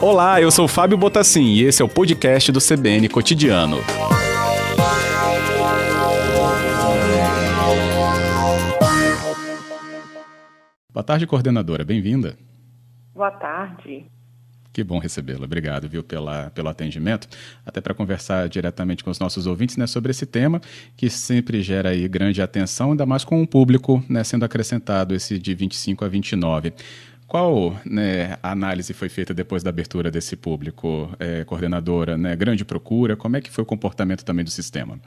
Olá, eu sou Fábio Botassin e esse é o podcast do CBN Cotidiano. Boa tarde, coordenadora. Bem-vinda. Boa tarde. Que bom recebê-la. Obrigado, viu, pela, pelo atendimento. Até para conversar diretamente com os nossos ouvintes né, sobre esse tema, que sempre gera aí grande atenção, ainda mais com o público né, sendo acrescentado esse de 25 a 29. Qual né, análise foi feita depois da abertura desse público, é, coordenadora? Né, grande procura? Como é que foi o comportamento também do sistema?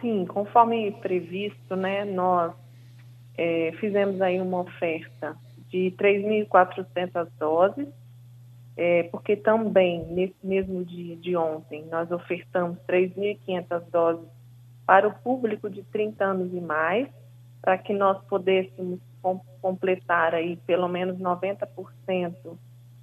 Sim, conforme previsto, né, nós é, fizemos aí uma oferta de 3.400 doses, é, porque também nesse mesmo dia de ontem nós ofertamos 3.500 doses para o público de 30 anos e mais, para que nós pudéssemos com, completar aí pelo menos 90%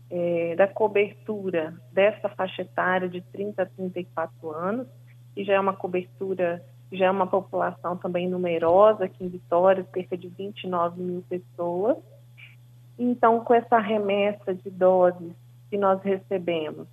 é, da cobertura dessa faixa etária de 30 a 34 anos, que já é uma cobertura, já é uma população também numerosa aqui em Vitória, cerca de 29 mil pessoas. Então, com essa remessa de doses que nós recebemos,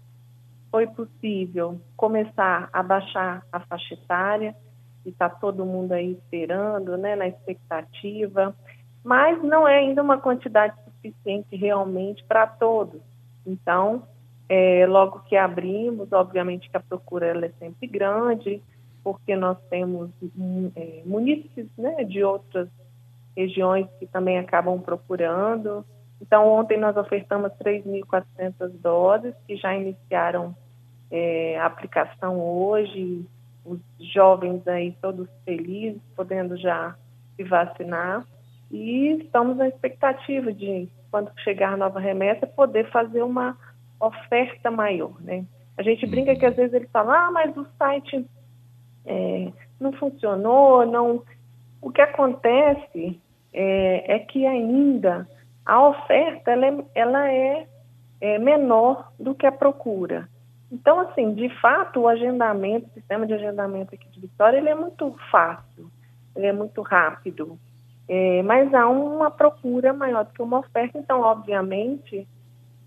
foi possível começar a baixar a faixa etária, e está todo mundo aí esperando, né, na expectativa mas não é ainda uma quantidade suficiente realmente para todos. Então, é, logo que abrimos, obviamente que a procura ela é sempre grande, porque nós temos hum, é, munícipes né, de outras regiões que também acabam procurando. Então, ontem nós ofertamos 3.400 doses, que já iniciaram é, a aplicação hoje, os jovens aí todos felizes, podendo já se vacinar. E estamos na expectativa de, quando chegar a nova remessa, poder fazer uma oferta maior, né? A gente brinca que às vezes ele fala, ah, mas o site é, não funcionou, não... O que acontece é, é que ainda a oferta ela é, ela é, é, menor do que a procura. Então, assim, de fato, o agendamento, o sistema de agendamento aqui de Vitória, ele é muito fácil, ele é muito rápido. É, mas há uma procura maior do que uma oferta, então, obviamente,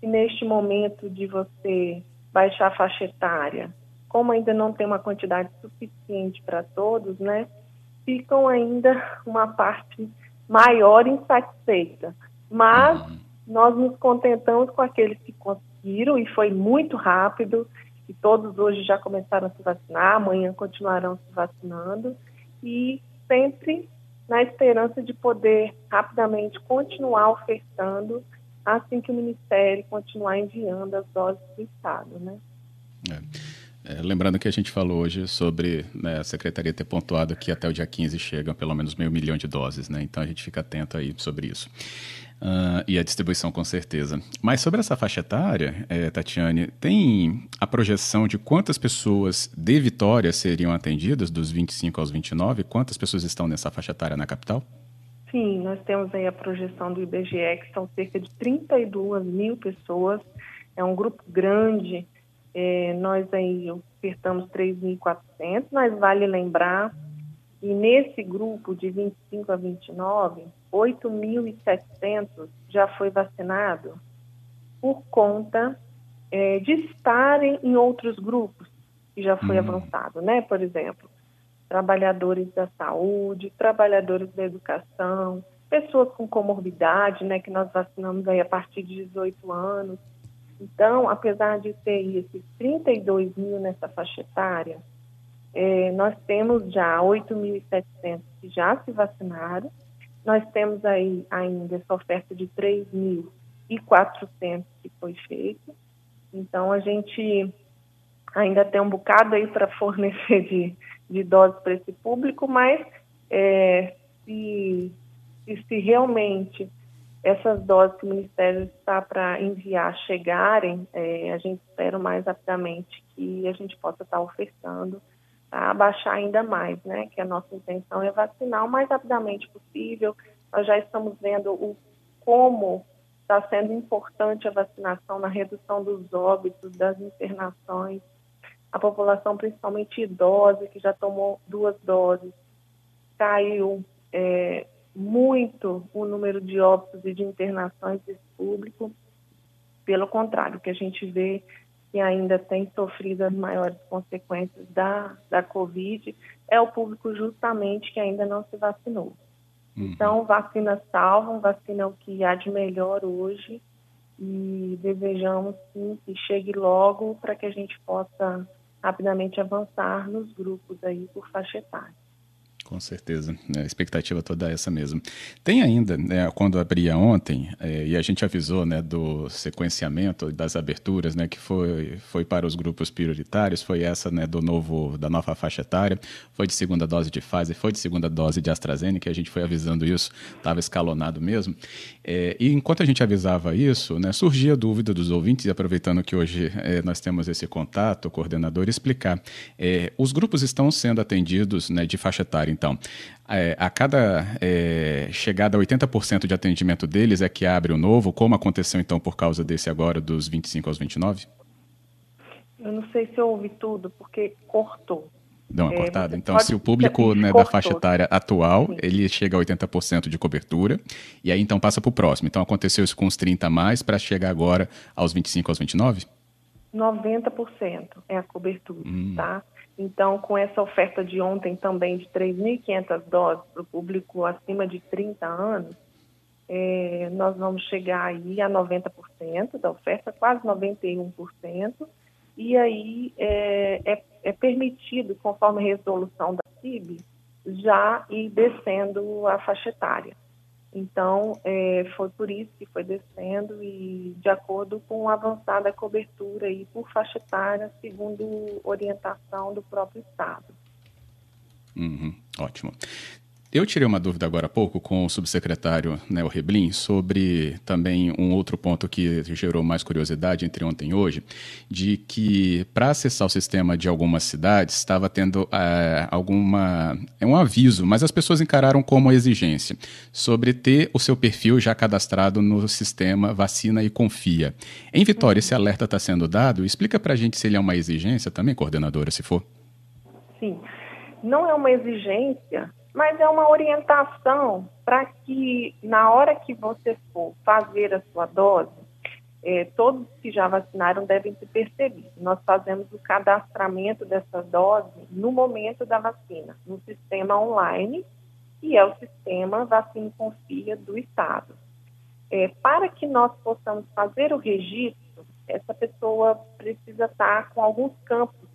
que neste momento de você baixar a faixa etária, como ainda não tem uma quantidade suficiente para todos, né, ficam ainda uma parte maior insatisfeita. Mas uhum. nós nos contentamos com aqueles que conseguiram, e foi muito rápido, e todos hoje já começaram a se vacinar, amanhã continuarão se vacinando, e sempre na esperança de poder rapidamente continuar ofertando assim que o Ministério continuar enviando as doses do Estado, né? É. É, lembrando que a gente falou hoje sobre né, a Secretaria ter pontuado que até o dia 15 chegam pelo menos meio milhão de doses, né? Então a gente fica atento aí sobre isso. Uh, e a distribuição com certeza. Mas sobre essa faixa etária, é, Tatiane, tem a projeção de quantas pessoas de Vitória seriam atendidas, dos 25 aos 29? Quantas pessoas estão nessa faixa etária na capital? Sim, nós temos aí a projeção do IBGE, que são cerca de 32 mil pessoas. É um grupo grande é, nós aí ofertamos 3.400, mas vale lembrar que nesse grupo de 25 a 29, 8.700 já foi vacinado por conta é, de estarem em outros grupos que já foi uhum. avançado, né? Por exemplo, trabalhadores da saúde, trabalhadores da educação, pessoas com comorbidade, né? Que nós vacinamos aí a partir de 18 anos. Então, apesar de ter esses 32 mil nessa faixa etária, é, nós temos já 8.700 que já se vacinaram, nós temos aí ainda essa oferta de 3.400 que foi feita, então a gente ainda tem um bocado aí para fornecer de, de doses para esse público, mas é, se, se realmente essas doses que o Ministério está para enviar chegarem, é, a gente espera mais rapidamente que a gente possa estar ofertando para abaixar ainda mais, né? Que a nossa intenção é vacinar o mais rapidamente possível. Nós já estamos vendo o como está sendo importante a vacinação na redução dos óbitos, das internações. A população, principalmente idosa, que já tomou duas doses, caiu é, muito o número de óbitos e de internações desse público. Pelo contrário, o que a gente vê que ainda tem sofrido as maiores consequências da, da Covid é o público justamente que ainda não se vacinou. Uhum. Então, vacinas salvam, vacina é o que há de melhor hoje e desejamos sim que chegue logo para que a gente possa rapidamente avançar nos grupos aí por faixa etária. Com certeza, né? a expectativa toda é essa mesmo. Tem ainda, né, quando abria ontem, é, e a gente avisou né, do sequenciamento das aberturas, né, que foi, foi para os grupos prioritários, foi essa né, do novo, da nova faixa etária, foi de segunda dose de Pfizer, foi de segunda dose de AstraZeneca, a gente foi avisando isso, estava escalonado mesmo. É, e enquanto a gente avisava isso, né, surgia a dúvida dos ouvintes, e aproveitando que hoje é, nós temos esse contato, o coordenador, explicar. É, os grupos estão sendo atendidos né, de faixa etária então. É, a cada é, chegada a 80% de atendimento deles é que abre o novo, como aconteceu então por causa desse agora dos 25 aos 29? Eu não sei se eu ouvi tudo, porque cortou. Deu uma é, cortada? Então, se o público né, da faixa etária atual, Sim. ele chega a 80% de cobertura, e aí então passa para o próximo. Então, aconteceu isso com os 30 a mais, para chegar agora aos 25, aos 29? 90% é a cobertura, hum. tá? Então, com essa oferta de ontem também de 3.500 doses para o público acima de 30 anos, é, nós vamos chegar aí a 90% da oferta, quase 91%, e aí é, é, é permitido, conforme a resolução da CIB, já ir descendo a faixa etária. Então, é, foi por isso que foi descendo e de acordo com a avançada cobertura aí por faixa etária, segundo orientação do próprio Estado. Uhum, ótimo. Eu tirei uma dúvida agora há pouco com o subsecretário Nel Reblin sobre também um outro ponto que gerou mais curiosidade entre ontem e hoje, de que para acessar o sistema de algumas cidades estava tendo é, alguma é um aviso, mas as pessoas encararam como exigência sobre ter o seu perfil já cadastrado no sistema Vacina e Confia. Em Vitória, esse alerta está sendo dado. Explica para a gente se ele é uma exigência também, coordenadora, se for. Sim, não é uma exigência mas é uma orientação para que na hora que você for fazer a sua dose, é, todos que já vacinaram devem se perceber. Nós fazemos o cadastramento dessa dose no momento da vacina, no sistema online, que é o sistema Vacina Confia do Estado. É, para que nós possamos fazer o registro, essa pessoa precisa estar com alguns campos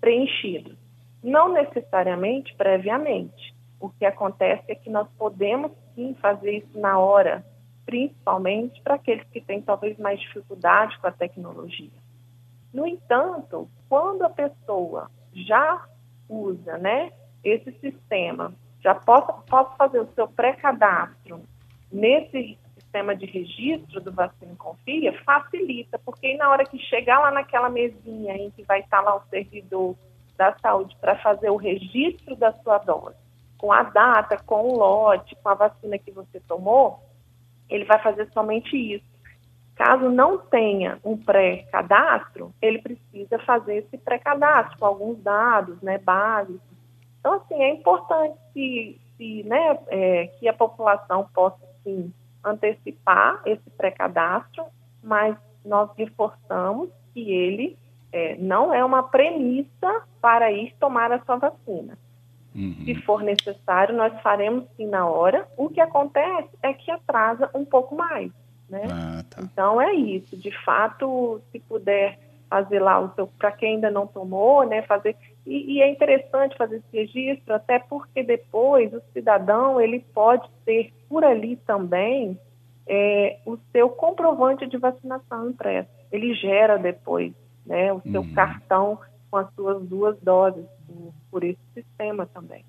preenchidos. Não necessariamente previamente. O que acontece é que nós podemos sim fazer isso na hora, principalmente para aqueles que têm talvez mais dificuldade com a tecnologia. No entanto, quando a pessoa já usa né, esse sistema, já posso fazer o seu pré-cadastro nesse sistema de registro do Vacina Confia, facilita, porque na hora que chegar lá naquela mesinha em que vai estar lá o servidor da saúde para fazer o registro da sua dose, com a data, com o lote, com a vacina que você tomou, ele vai fazer somente isso. Caso não tenha um pré-cadastro, ele precisa fazer esse pré-cadastro com alguns dados né, básicos. Então, assim, é importante que, que, né, é, que a população possa, sim, antecipar esse pré-cadastro, mas nós reforçamos que ele é, não é uma premissa para ir tomar a sua vacina. Uhum. Se for necessário, nós faremos sim na hora. O que acontece é que atrasa um pouco mais, né? Ah, tá. Então é isso. De fato, se puder fazer lá o seu, para quem ainda não tomou, né? Fazer e, e, é interessante fazer esse registro, até porque depois o cidadão ele pode ter por ali também é, o seu comprovante de vacinação impresso. Ele gera depois né, o seu uhum. cartão com as suas duas doses por, por esse sistema também.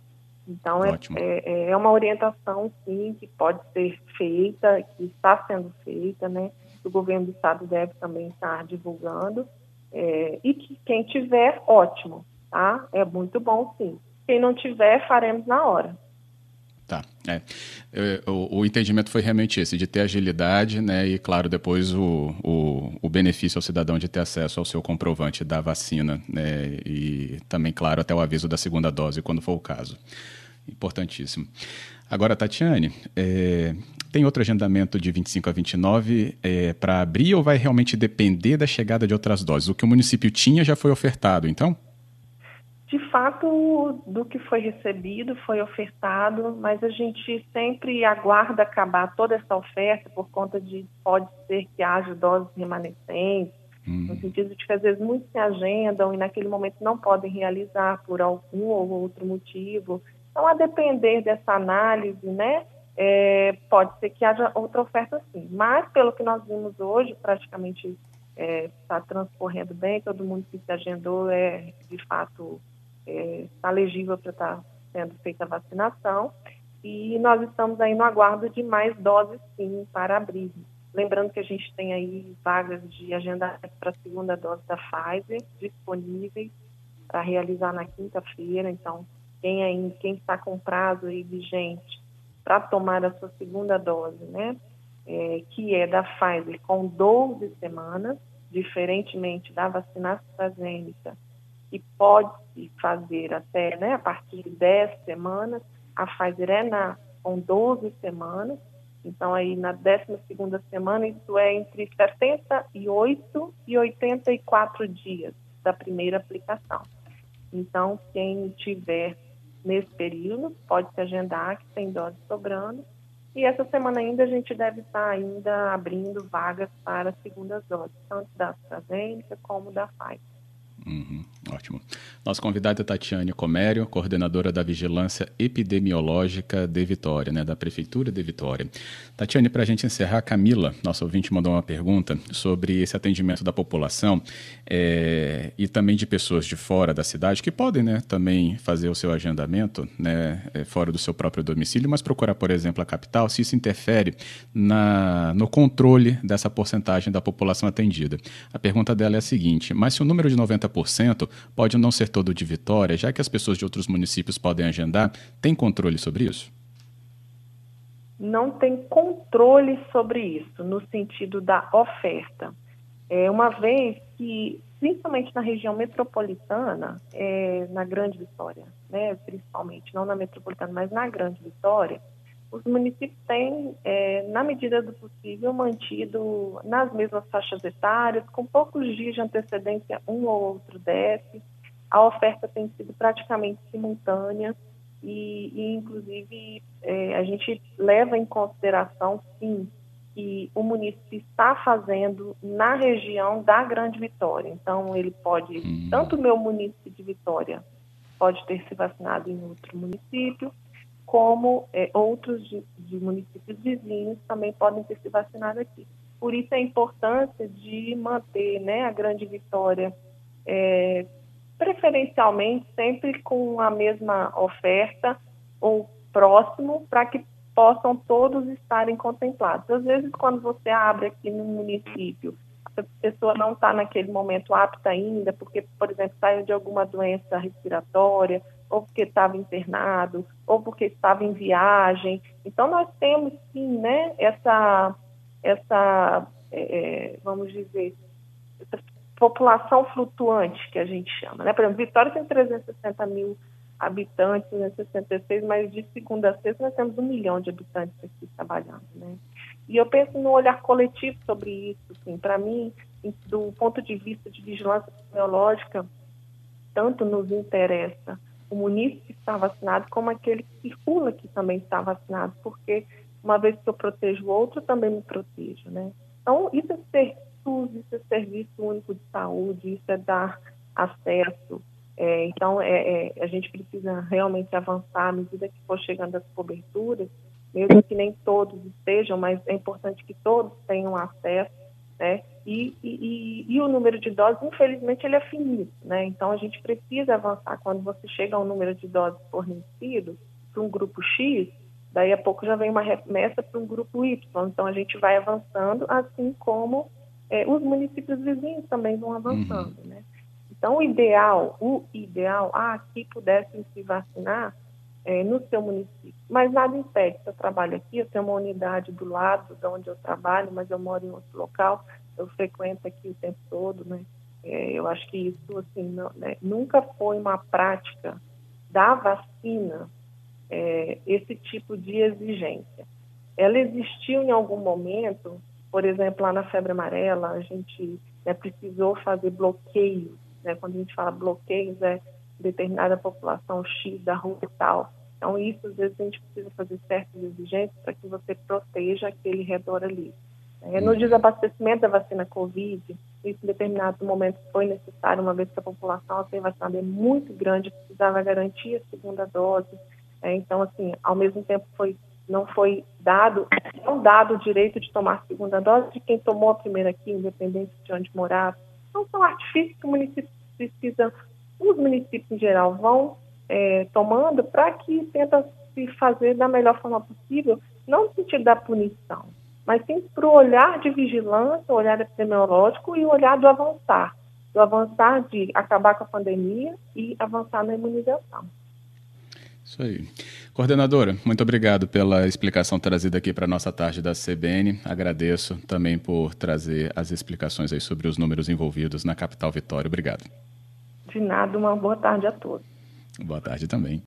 Então, é, é, é, uma orientação, sim, que pode ser feita, que está sendo feita, né? O governo do estado deve também estar divulgando. É, e que quem tiver, ótimo, tá? É muito bom, sim. Quem não tiver, faremos na hora. Tá. É. O, o, entendimento foi realmente esse, de ter agilidade, né? E, claro, depois o, o, o, benefício ao cidadão de ter acesso ao seu comprovante da vacina, né? E também, claro, até o aviso da segunda dose, quando for o caso. Importantíssimo. Agora, Tatiane, é, tem outro agendamento de 25 a 29 é, para abrir ou vai realmente depender da chegada de outras doses? O que o município tinha já foi ofertado, então? De fato, do que foi recebido, foi ofertado, mas a gente sempre aguarda acabar toda essa oferta por conta de pode ser que haja doses remanescentes, hum. no sentido de que às vezes muitos se agendam e naquele momento não podem realizar por algum ou outro motivo. Então, a depender dessa análise, né, é, pode ser que haja outra oferta sim. Mas, pelo que nós vimos hoje, praticamente está é, tá transcorrendo bem, todo mundo que se agendou é, de fato, está é, legível para estar tá sendo feita a vacinação. E nós estamos aí no aguardo de mais doses, sim, para abrir. Lembrando que a gente tem aí vagas de agendamento para a segunda dose da Pfizer disponíveis para realizar na quinta-feira. Então, quem quem está com prazo aí vigente para tomar a sua segunda dose, né, é, que é da Pfizer com 12 semanas, diferentemente da vacina AstraZeneca, que pode fazer até né, a partir de 10 semanas, a Pfizer é na, com 12 semanas, então aí na 12 semana, isso é entre 78 e 84 dias da primeira aplicação. Então, quem tiver nesse período pode se agendar, que tem dose sobrando, e essa semana ainda a gente deve estar ainda abrindo vagas para segundas doses, tanto da AstraZeneca como da Pfizer. Uhum, ótimo. Nossa convidada é Tatiane Comério, coordenadora da Vigilância Epidemiológica de Vitória, né, da Prefeitura de Vitória. Tatiane, para a gente encerrar, Camila, nossa ouvinte, mandou uma pergunta sobre esse atendimento da população é, e também de pessoas de fora da cidade que podem né, também fazer o seu agendamento né, é, fora do seu próprio domicílio, mas procurar, por exemplo, a capital, se isso interfere na, no controle dessa porcentagem da população atendida. A pergunta dela é a seguinte: mas se o número de 90% pode não ser todo de Vitória, já que as pessoas de outros municípios podem agendar, tem controle sobre isso? Não tem controle sobre isso, no sentido da oferta. É, uma vez que, principalmente na região metropolitana, é, na Grande Vitória, né, principalmente, não na metropolitana, mas na Grande Vitória, os municípios têm, é, na medida do possível, mantido nas mesmas faixas etárias, com poucos dias de antecedência, um ou outro desce. A oferta tem sido praticamente simultânea e, e inclusive, é, a gente leva em consideração, sim, que o município está fazendo na região da Grande Vitória. Então, ele pode, hum. tanto o meu município de Vitória pode ter se vacinado em outro município, como é, outros de, de, municípios vizinhos também podem ter se vacinado aqui. Por isso a importância de manter né, a Grande Vitória, é, preferencialmente sempre com a mesma oferta ou próximo, para que possam todos estarem contemplados. Às vezes, quando você abre aqui no município, a pessoa não está naquele momento apta ainda, porque, por exemplo, saiu de alguma doença respiratória, ou porque estava internado, ou porque estava em viagem. Então, nós temos, sim, né, essa, essa é, é vamos dizer, essa população flutuante que a gente chama. Né? Por exemplo, Vitória tem 360 mil habitantes, 66, mas de segunda a sexta nós temos um milhão de habitantes aqui trabalhando. Né? E eu penso no olhar coletivo sobre isso. Assim, Para mim, do ponto de vista de vigilância epidemiológica, tanto nos interessa o munícipe que está vacinado como aquele que circula que também está vacinado, porque uma vez que eu protejo o outro, eu também me protejo, né? Então, isso é ser SUS, isso é Serviço Único de Saúde, isso é dar acesso. É, então, é, é, a gente precisa realmente avançar à medida que for chegando as coberturas, mesmo que nem todos estejam, mas é importante que todos tenham acesso, né? E, e, e, o número de doses, infelizmente, ele é finito, né? Então, a gente precisa avançar. Quando você chega ao número de doses fornecido para um grupo X, daí a pouco já vem uma remessa para um grupo Y. Então, a gente vai avançando, assim como é, os municípios vizinhos também vão avançando, uhum. né? Então, o ideal, o ideal, ah, que pudessem se vacinar é, no seu município. Mas nada impede, se eu trabalho aqui, eu tenho uma unidade do lado de onde eu trabalho, mas eu moro em outro local, eu frequento aqui o tempo todo, né? É, eu acho que isso, assim, não, né, nunca foi uma prática da vacina é, esse tipo de exigência. Ela existiu em algum momento, por exemplo, lá na febre amarela, a gente né, precisou fazer bloqueios. Né, quando a gente fala bloqueios, é determinada população X da rua e tal. Então, isso, às vezes, a gente precisa fazer certas exigências para que você proteja aquele redor ali. É, no desabastecimento da vacina Covid, isso em determinado momento foi necessário, uma vez que a população a ser vacinada é muito grande, precisava garantir a segunda dose. É, então, assim, ao mesmo tempo foi, não foi dado, não dado o direito de tomar a segunda dose de quem tomou a primeira aqui, independente de onde morar. Então, são artifícios que o município precisa, os municípios em geral vão é, tomando para que tenta se fazer da melhor forma possível, não no sentido da punição, mas sim para o olhar de vigilância, o olhar epidemiológico e o olhar do avançar, do avançar de acabar com a pandemia e avançar na imunização. Isso aí. Coordenadora, muito obrigado pela explicação trazida aqui para a nossa tarde da CBN. Agradeço também por trazer as explicações aí sobre os números envolvidos na capital Vitória. Obrigado. De nada, uma boa tarde a todos. Boa tarde também.